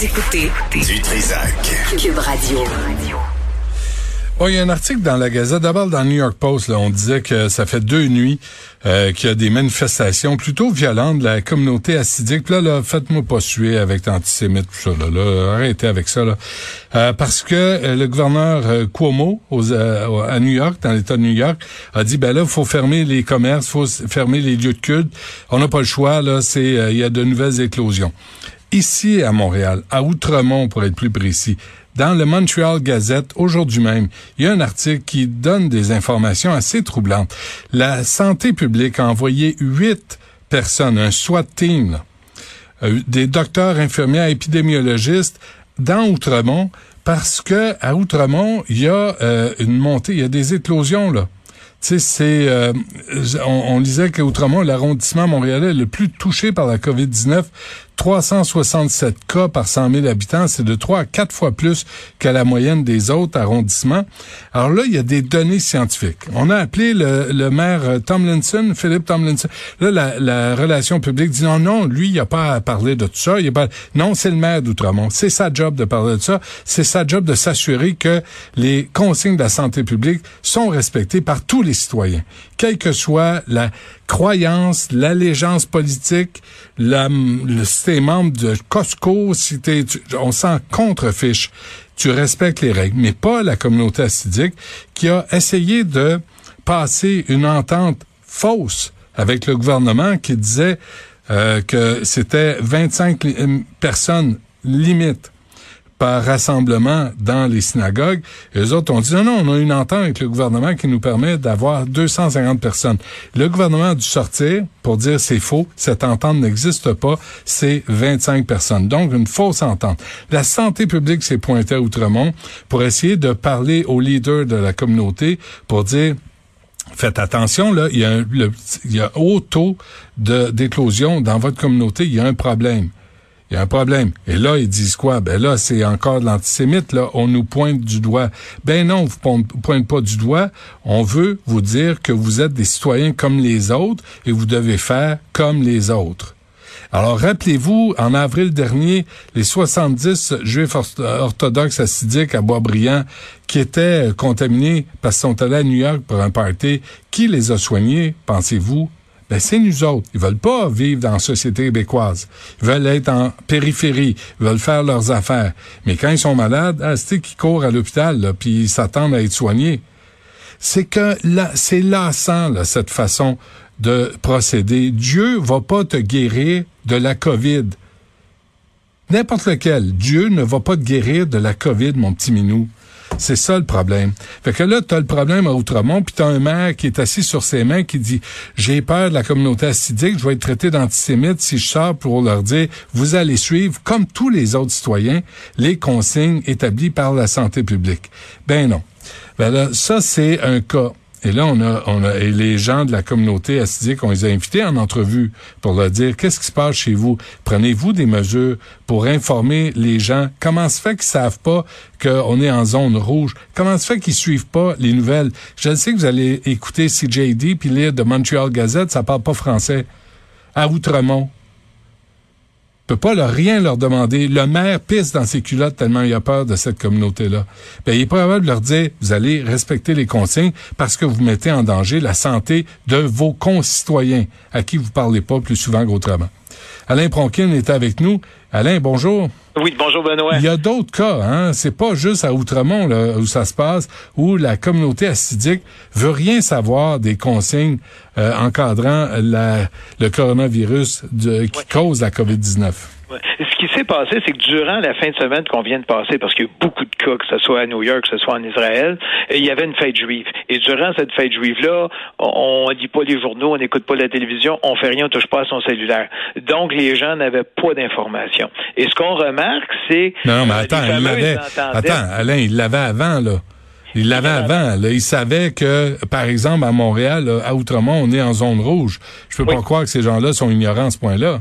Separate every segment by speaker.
Speaker 1: Vous écoutez
Speaker 2: Du Trisac.
Speaker 1: Cube Radio.
Speaker 3: Bon, il y a un article dans la Gazette, d'abord dans le New York Post, là, on disait que ça fait deux nuits euh, qu'il y a des manifestations plutôt violentes de la communauté assidique. Puis là, là faites-moi pas suer avec l'antisémite, tout ça. Là, là, arrêtez avec ça. Là. Euh, parce que euh, le gouverneur euh, Cuomo aux, à New York, dans l'État de New York, a dit, ben là, il faut fermer les commerces, il faut fermer les lieux de culte. On n'a pas le choix, là, c'est il y a de nouvelles éclosions ici à Montréal, à Outremont pour être plus précis, dans le Montreal Gazette, aujourd'hui même, il y a un article qui donne des informations assez troublantes. La santé publique a envoyé huit personnes, un SWAT team, euh, des docteurs, infirmières, épidémiologistes dans Outremont, parce que à Outremont, il y a euh, une montée, il y a des éclosions là. Tu sais, c'est, euh, on, on, lisait qu'Outremont, l'arrondissement montréalais le plus touché par la COVID-19, 367 cas par 100 000 habitants, c'est de 3 à 4 fois plus que la moyenne des autres arrondissements. Alors là, il y a des données scientifiques. On a appelé le, le maire euh, Tomlinson, Philippe Tomlinson. Là, la, la, relation publique dit non, non, lui, il a pas à parler de tout ça. Il a pas... Non, c'est le maire d'Outremont. C'est sa job de parler de ça. C'est sa job de s'assurer que les consignes de la santé publique sont respectées par tous les citoyens, quelle que soit la croyance, l'allégeance politique, la, le, si membre de Costco, si t'es, on s'en contrefiche. Tu respectes les règles, mais pas la communauté acidique qui a essayé de passer une entente fausse avec le gouvernement qui disait euh, que c'était 25 personnes limite par rassemblement dans les synagogues. Eux autres ont dit, non, non, on a une entente avec le gouvernement qui nous permet d'avoir 250 personnes. Le gouvernement a dû sortir pour dire c'est faux, cette entente n'existe pas, c'est 25 personnes. Donc, une fausse entente. La santé publique s'est pointée à Outremont pour essayer de parler aux leaders de la communauté pour dire Faites attention, là, il y a, un, haut taux d'éclosion dans votre communauté, il y a un problème. Il y a un problème. Et là, ils disent quoi? Ben là, c'est encore de l'antisémite, là. On nous pointe du doigt. Ben non, vous pointe pas du doigt. On veut vous dire que vous êtes des citoyens comme les autres et vous devez faire comme les autres. Alors, rappelez-vous, en avril dernier, les 70 juifs orthodoxes assidiques à Boisbriand qui étaient contaminés parce qu'ils sont allés à New York pour un party, qui les a soignés, pensez-vous? Ben c'est nous autres. Ils veulent pas vivre dans la société québécoise. Ils veulent être en périphérie. Ils veulent faire leurs affaires. Mais quand ils sont malades, ah, c'est qu'ils courent à l'hôpital, puis ils s'attendent à être soignés. C'est que là, c'est lassant, cette façon de procéder. Dieu va pas te guérir de la COVID. N'importe lequel. Dieu ne va pas te guérir de la COVID, mon petit minou. C'est ça le problème. Fait que là, tu as le problème à Outremont, puis tu as un maire qui est assis sur ses mains qui dit J'ai peur de la communauté assidique, je vais être traité d'antisémite si je sors pour leur dire Vous allez suivre, comme tous les autres citoyens, les consignes établies par la santé publique. Ben non. Ben là, ça, c'est un cas et là, on a, on a, et les gens de la communauté assidique, on les a invités en entrevue pour leur dire qu'est-ce qui se passe chez vous? Prenez-vous des mesures pour informer les gens? Comment se fait qu'ils savent pas qu'on est en zone rouge? Comment se fait qu'ils suivent pas les nouvelles? Je sais que vous allez écouter CJD puis lire de Montreal Gazette, ça parle pas français. À Outremont peut pas leur rien leur demander. Le maire pisse dans ses culottes tellement il a peur de cette communauté-là. Ben, il est probable de leur dire, vous allez respecter les consignes parce que vous mettez en danger la santé de vos concitoyens à qui vous parlez pas plus souvent qu'autrement. Alain Pronkin est avec nous. Alain, bonjour.
Speaker 4: Oui, bonjour Benoît.
Speaker 3: Il y a d'autres cas, hein. C'est pas juste à Outremont là, où ça se passe, où la communauté acidique veut rien savoir des consignes euh, encadrant la, le coronavirus de, qui cause la COVID-19.
Speaker 4: Ouais. Ce
Speaker 1: qui s'est passé, c'est que durant la fin de semaine qu'on vient de passer, parce qu'il y a beaucoup de cas, que ce soit à New York, que ce soit en Israël, il y avait une fête juive. Et durant cette fête juive-là, on ne lit pas les journaux, on n'écoute pas la télévision, on fait rien, on touche pas à son cellulaire. Donc, les gens n'avaient pas d'informations. Et ce qu'on remarque, c'est...
Speaker 3: Non, mais attends, il l'avait... Attends, Alain, il l'avait avant, là. Il l'avait avant. Là. Il savait que, par exemple, à Montréal, à Outremont, on est en zone rouge. Je peux pas croire que ces gens-là sont ignorants à ce point-là.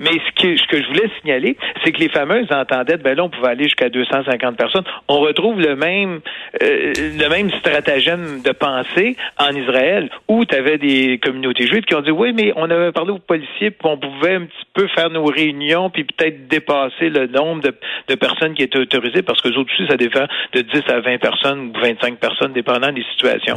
Speaker 1: Mais ce que, ce que je voulais signaler, c'est que les fameuses entendettes, ben là, on pouvait aller jusqu'à 250 personnes. On retrouve le même euh, le même stratagème de pensée en Israël, où tu avais des communautés juives qui ont dit oui, mais on avait parlé aux policiers, puis on pouvait un petit peu faire nos réunions, puis peut-être dépasser le nombre de, de personnes qui étaient autorisées, parce que autres aussi, ça dépend de 10 à 20 personnes ou 25 personnes, dépendant des situations.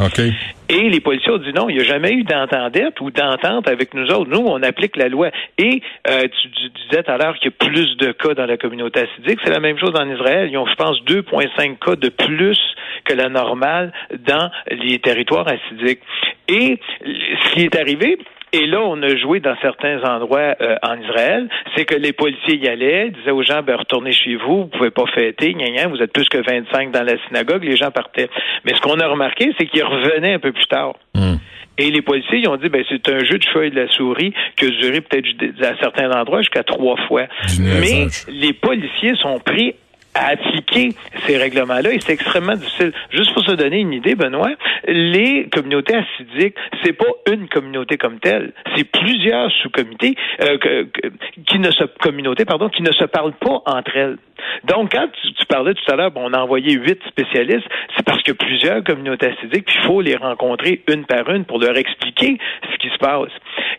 Speaker 1: Et les policiers ont dit non, il n'y a jamais eu d'entendette ou d'entente avec nous autres. Nous, on applique la loi. Et euh, tu, disais tout à l'heure qu'il y a plus de cas dans la communauté assidique. C'est la même chose en Israël. Ils ont, je pense, 2,5 cas de plus que la normale dans les territoires acidiques. Et ce qui est arrivé, et là, on a joué dans certains endroits euh, en Israël, c'est que les policiers y allaient, disaient aux gens, ben, retournez chez vous, vous pouvez pas fêter, gna, vous êtes plus que 25 dans la synagogue, les gens partaient. Mais ce qu'on a remarqué, c'est qu'ils revenaient un peu plus tard. Hmm. Et les policiers, ils ont dit, ben, c'est un jeu de feuilles de la souris qui a duré peut-être à certains endroits jusqu'à trois fois. Mais les policiers sont pris à appliquer ces règlements-là et c'est extrêmement difficile. Juste pour se donner une idée, Benoît, les communautés acidiques, c'est pas une communauté comme telle, c'est plusieurs sous-comités euh, qui ne se communautés pardon qui ne se parlent pas entre elles. Donc, quand tu, parlais tout à l'heure, bon, on a envoyé huit spécialistes, c'est parce que plusieurs communautés acidiques, il faut les rencontrer une par une pour leur expliquer ce qui se passe.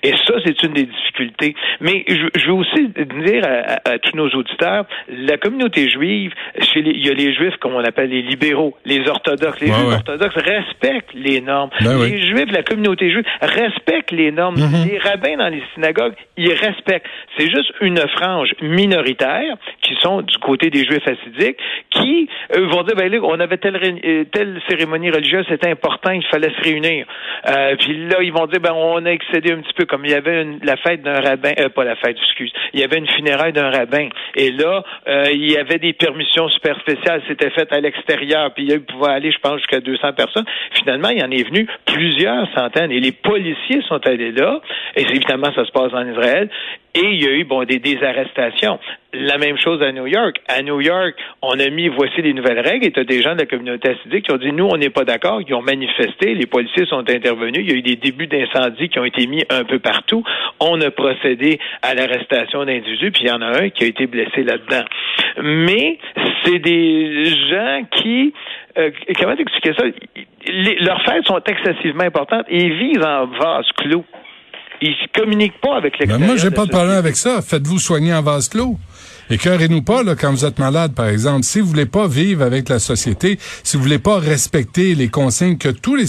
Speaker 1: Et ça, c'est une des difficultés. Mais je, je veux aussi dire à, tous nos auditeurs, la communauté juive, chez il y a les juifs, comme on appelle les libéraux, les orthodoxes. Les juifs orthodoxes respectent les normes. Ben les juifs, la communauté juive, respectent les normes. Mm-hmm. Les rabbins dans les synagogues, ils respectent. C'est juste une frange minoritaire qui sont du côté des juifs assidiques qui vont dire, ben là, on avait telle, euh, telle cérémonie religieuse, c'était important, il fallait se réunir. Euh, puis là, ils vont dire, ben on a excédé un petit peu comme il y avait la fête d'un rabbin, euh, pas la fête, excuse, il y avait une funéraille d'un rabbin. Et là, euh, il y avait des permissions super spéciales, c'était fait à l'extérieur, puis il pouvait aller, je pense, jusqu'à 200 personnes. Finalement, il y en est venu plusieurs centaines. Et les policiers sont allés là, et évidemment, ça se passe en Israël, et il y a eu bon des, des arrestations. La même chose à New York. À New York, on a mis voici les nouvelles règles et tu as des gens de la communauté acidique qui ont dit nous on n'est pas d'accord, qui ont manifesté, les policiers sont intervenus, il y a eu des débuts d'incendie qui ont été mis un peu partout. On a procédé à l'arrestation d'individus, puis il y en a un qui a été blessé là-dedans. Mais c'est des gens qui euh, comment expliquer ça? Leurs fêtes sont excessivement importantes et ils vivent en vase clos ils communiquent pas avec l'extérieur.
Speaker 3: Ben moi, j'ai pas de problème avec ça. Faites-vous soigner en vase clos. Écœurez-nous pas là, quand vous êtes malade, par exemple. Si vous voulez pas vivre avec la société, si vous voulez pas respecter les consignes que tous les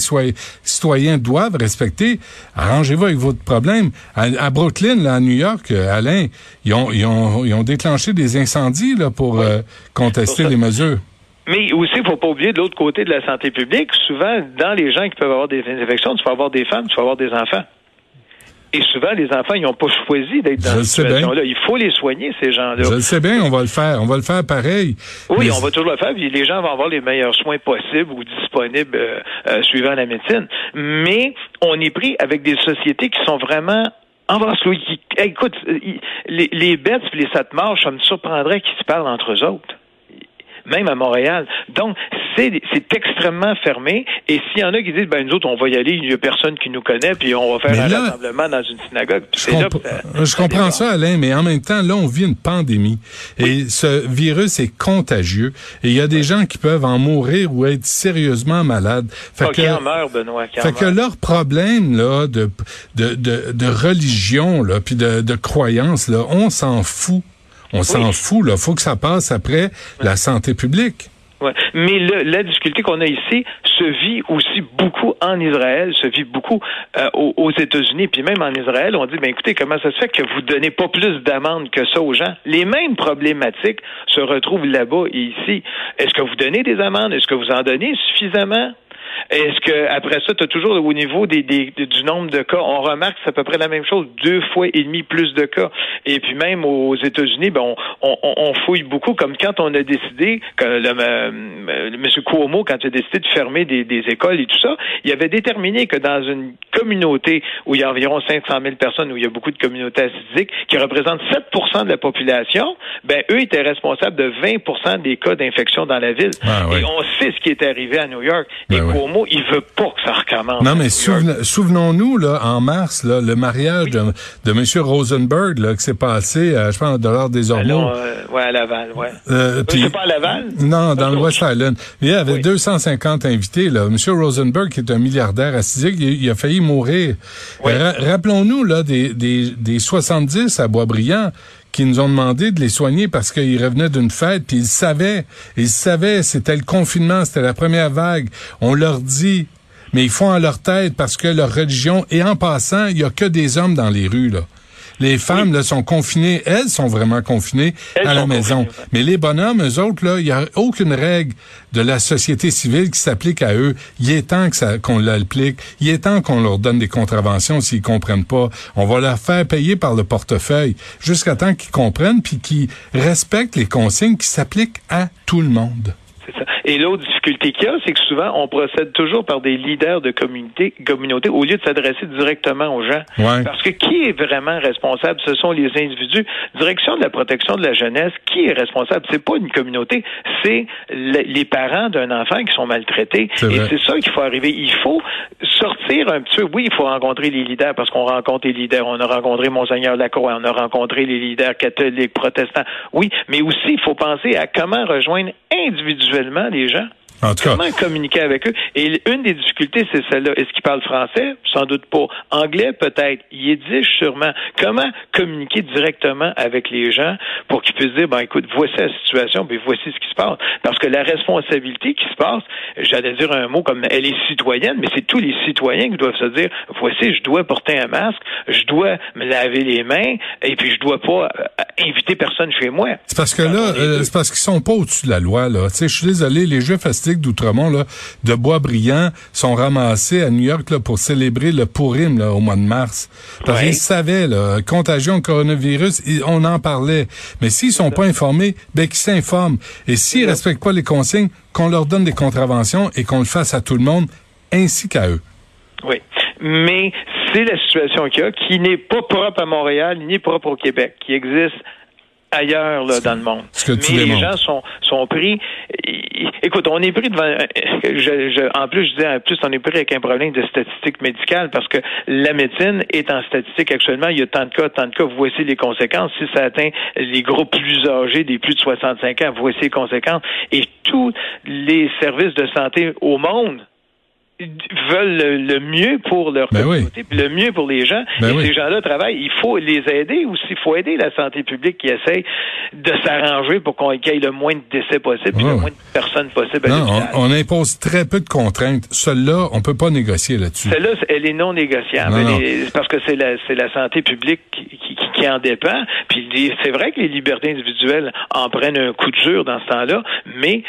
Speaker 3: citoyens doivent respecter, arrangez-vous avec votre problème. À, Brooklyn, là, à New York, euh, Alain, ils ont, ils ont, ils ont déclenché des incendies là, pour euh, contester les mesures.
Speaker 1: Mais aussi, il faut pas oublier de l'autre côté de la santé publique, souvent, dans les gens qui peuvent avoir des infections, tu peux avoir des femmes, tu peux avoir des enfants. Et souvent, les enfants, ils n'ont pas choisi d'être dans cette situation-là. Il faut les soigner, ces gens-là.
Speaker 3: Je le sais bien, on va le faire. On va le faire pareil.
Speaker 1: Oui, on va toujours le faire. Puis les gens vont avoir les meilleurs soins possibles ou disponibles euh, euh, suivant la médecine. Mais on est pris avec des sociétés qui sont vraiment en vase Écoute, les, les bêtes et les satmars, ça me surprendrait qu'ils se parlent entre eux autres même à Montréal. Donc, c'est extrêmement fermé. Et s'il y en a qui disent, ben nous autres, on va y aller, il n'y a personne qui nous connaît, puis on va faire un rassemblement dans une synagogue.
Speaker 3: Je, comprends ça, Alain, mais en même temps, là, on vit une pandémie. Et ce virus est contagieux. Et il y a des gens qui peuvent en mourir ou être sérieusement malades.
Speaker 1: Fait que, en meurt, Benoît.
Speaker 3: fait que leur problème, là, de, de, de, de religion, là, puis de, de croyance, là, on s'en fout on s'en fout, là. Faut que ça passe après la santé publique.
Speaker 1: Ouais. Mais la difficulté qu'on a ici se vit aussi beaucoup en Israël, se vit beaucoup euh, aux, États-Unis, puis même en Israël, on dit, ben écoutez, comment ça se fait que vous donnez pas plus d'amendes que ça aux gens? Les mêmes problématiques se retrouvent là-bas et ici. Est-ce que vous donnez des amendes? Est-ce que vous en donnez suffisamment? Est-ce que après ça, tu as toujours au niveau des, des, du nombre de cas, on remarque que c'est à peu près la même chose, deux fois et demi plus de cas. Et puis même aux États-Unis, ben on, on, on, fouille beaucoup, comme quand on a décidé, que le, euh, M. Cuomo, quand il a décidé de fermer des, des, écoles et tout ça, il avait déterminé que dans une communauté où il y a environ 500 000 personnes, où il y a beaucoup de communautés assidiques, qui représentent 7% de la population, ben eux étaient responsables de 20% des cas d'infection dans la ville.
Speaker 3: Ah,
Speaker 1: et on sait ce qui est arrivé à New York.
Speaker 3: Ben.
Speaker 1: Cuomo, il veut pas que ça recommence.
Speaker 3: Non, mais souven- souvenons-nous, là, en mars, là, le mariage de, de M. Rosenberg, là, qui s'est passé, euh, je pense, à Dollar des
Speaker 1: Allons,
Speaker 3: Ormeaux.
Speaker 1: euh, ouais, à Laval, ouais.
Speaker 3: Euh,
Speaker 1: c'est pas à Laval?
Speaker 3: Non, dans le West Island. Il y avait
Speaker 1: Oui.
Speaker 3: 250 invités. Là. M. Rosenberg, qui est un milliardaire acidique, il, il a failli mourir.
Speaker 1: Oui.
Speaker 3: Ra- Rappelons-nous là des, des, des 70 à Boisbriand qui nous ont demandé de les soigner parce qu'ils revenaient d'une fête, puis ils savaient, ils savaient, c'était le confinement, c'était la première vague. On leur dit, mais ils font en leur tête parce que leur religion, et en passant, il y a que des hommes dans les rues, là. Les femmes, là, sont confinées. Elles sont vraiment confinées
Speaker 1: Elles
Speaker 3: à la maison.
Speaker 1: confinées.
Speaker 3: Mais les bonhommes, eux autres, là, il n'y a aucune règle de la société civile qui s'applique à eux. Il est temps que ça, qu'on l'applique. Il est temps qu'on leur donne des contraventions s'ils comprennent pas. On va leur faire payer par le portefeuille jusqu'à temps qu'ils comprennent puis qu'ils respectent les consignes qui s'appliquent à tout le monde.
Speaker 1: Et l'autre difficulté qu'il y a, c'est que souvent, on procède toujours par des leaders de communauté, communauté au lieu de s'adresser directement aux gens.
Speaker 3: Ouais.
Speaker 1: Parce que qui est vraiment responsable? Ce sont les individus. Direction de la protection de la jeunesse, qui est responsable? C'est pas une communauté, c'est le- les parents d'un enfant qui sont maltraités. Et c'est ça qu'il faut arriver. Il faut sortir un peu. Oui, il faut rencontrer les leaders parce qu'on rencontre les leaders. On a rencontré Monseigneur Lacroix, on a rencontré les leaders catholiques, protestants. Oui, mais aussi, il faut penser à comment rejoindre individuellement les gens.
Speaker 3: En tout cas,
Speaker 1: Comment communiquer avec eux? Et une des difficultés, c'est celle-là. Est-ce qu'ils parlent français? Sans doute pas. Anglais, peut-être. Yiddish, sûrement. Comment communiquer directement avec les gens pour qu'ils puissent dire, ben écoute, voici la situation, puis voici ce qui se passe? Parce que la responsabilité qui se passe, j'allais dire un mot comme elle est citoyenne, mais c'est tous les citoyens qui doivent se dire, voici, je dois porter un masque, je dois me laver les mains, et puis je dois pas euh, inviter personne chez moi.
Speaker 3: C'est parce que là, euh, c'est parce qu'ils sont pas au-dessus de la loi, là. Tu sais, je suis désolé, les Jeux fastidiques d'Outremont, là, de Boisbriand, sont ramassés à New York, là, pour célébrer le Purim, là, au mois de mars. Parce
Speaker 1: Ouais.
Speaker 3: qu'ils savaient, là, contagion coronavirus, on en parlait. Mais s'ils sont pas informés, ben, qu'ils s'informent. Et s'ils respectent pas les consignes, qu'on leur donne des contraventions et qu'on le fasse à tout le monde, ainsi qu'à eux.
Speaker 1: Oui. Mais c'est la situation qu'il y a, qui n'est pas propre à Montréal, ni propre au Québec, qui existe ailleurs là, dans le monde.
Speaker 3: Ce que tu
Speaker 1: Mais les gens sont, sont pris. Écoute, on est pris devant. Je, je- en plus, je dis en plus, on est pris avec un problème de statistiques médicales parce que la médecine est en statistique actuellement. Il y a tant de cas, tant de cas. Voici les conséquences. Si ça atteint les groupes plus âgés, des plus de 65 ans, voici les conséquences. Et tous les services de santé au monde veulent le, le mieux pour leur
Speaker 3: Ben
Speaker 1: communauté, puis le mieux pour les gens.
Speaker 3: Ben
Speaker 1: et
Speaker 3: oui.
Speaker 1: ces gens-là travaillent. Il faut les aider aussi. Il faut aider la santé publique qui essaye de s'arranger pour qu'on ait le moins de décès possible, puis
Speaker 3: Ouais,
Speaker 1: le moins de personnes possible à
Speaker 3: Non,
Speaker 1: l'hôpital.
Speaker 3: on, on impose très peu de contraintes. Celle-là, on peut pas négocier là-dessus.
Speaker 1: Celle-là, elle est non négociable.
Speaker 3: Non,
Speaker 1: Elle
Speaker 3: non.
Speaker 1: est- parce que c'est la, c'est la santé publique qui, qui- qui en dépend. Puis c'est vrai que les libertés individuelles en prennent un coup dur dans ce temps-là, mais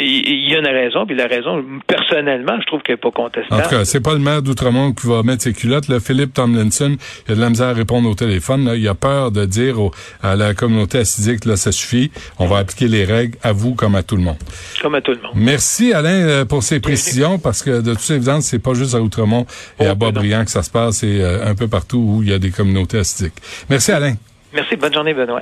Speaker 1: il y a une raison, puis la raison, personnellement, je trouve qu'elle n'est pas
Speaker 3: En
Speaker 1: contestable.
Speaker 3: tout cas, c'est pas le maire d'Outremont qui va mettre ses culottes. Là, Philippe Tomlinson, il a de la misère à répondre au téléphone. Là. Il a peur de dire au- à la communauté acidique, là, ça suffit. On va appliquer les règles à vous comme à tout le monde.
Speaker 1: Comme à tout le monde.
Speaker 3: Merci, Alain, euh, pour ces précisions, parce que de toute évidence, c'est pas juste à Outremont et
Speaker 1: Oh,
Speaker 3: à Boisbriand que ça se passe, c'est euh, un peu partout où il y a des communautés acidiques. Merci, Alain.
Speaker 1: Merci. Bonne journée, Benoît.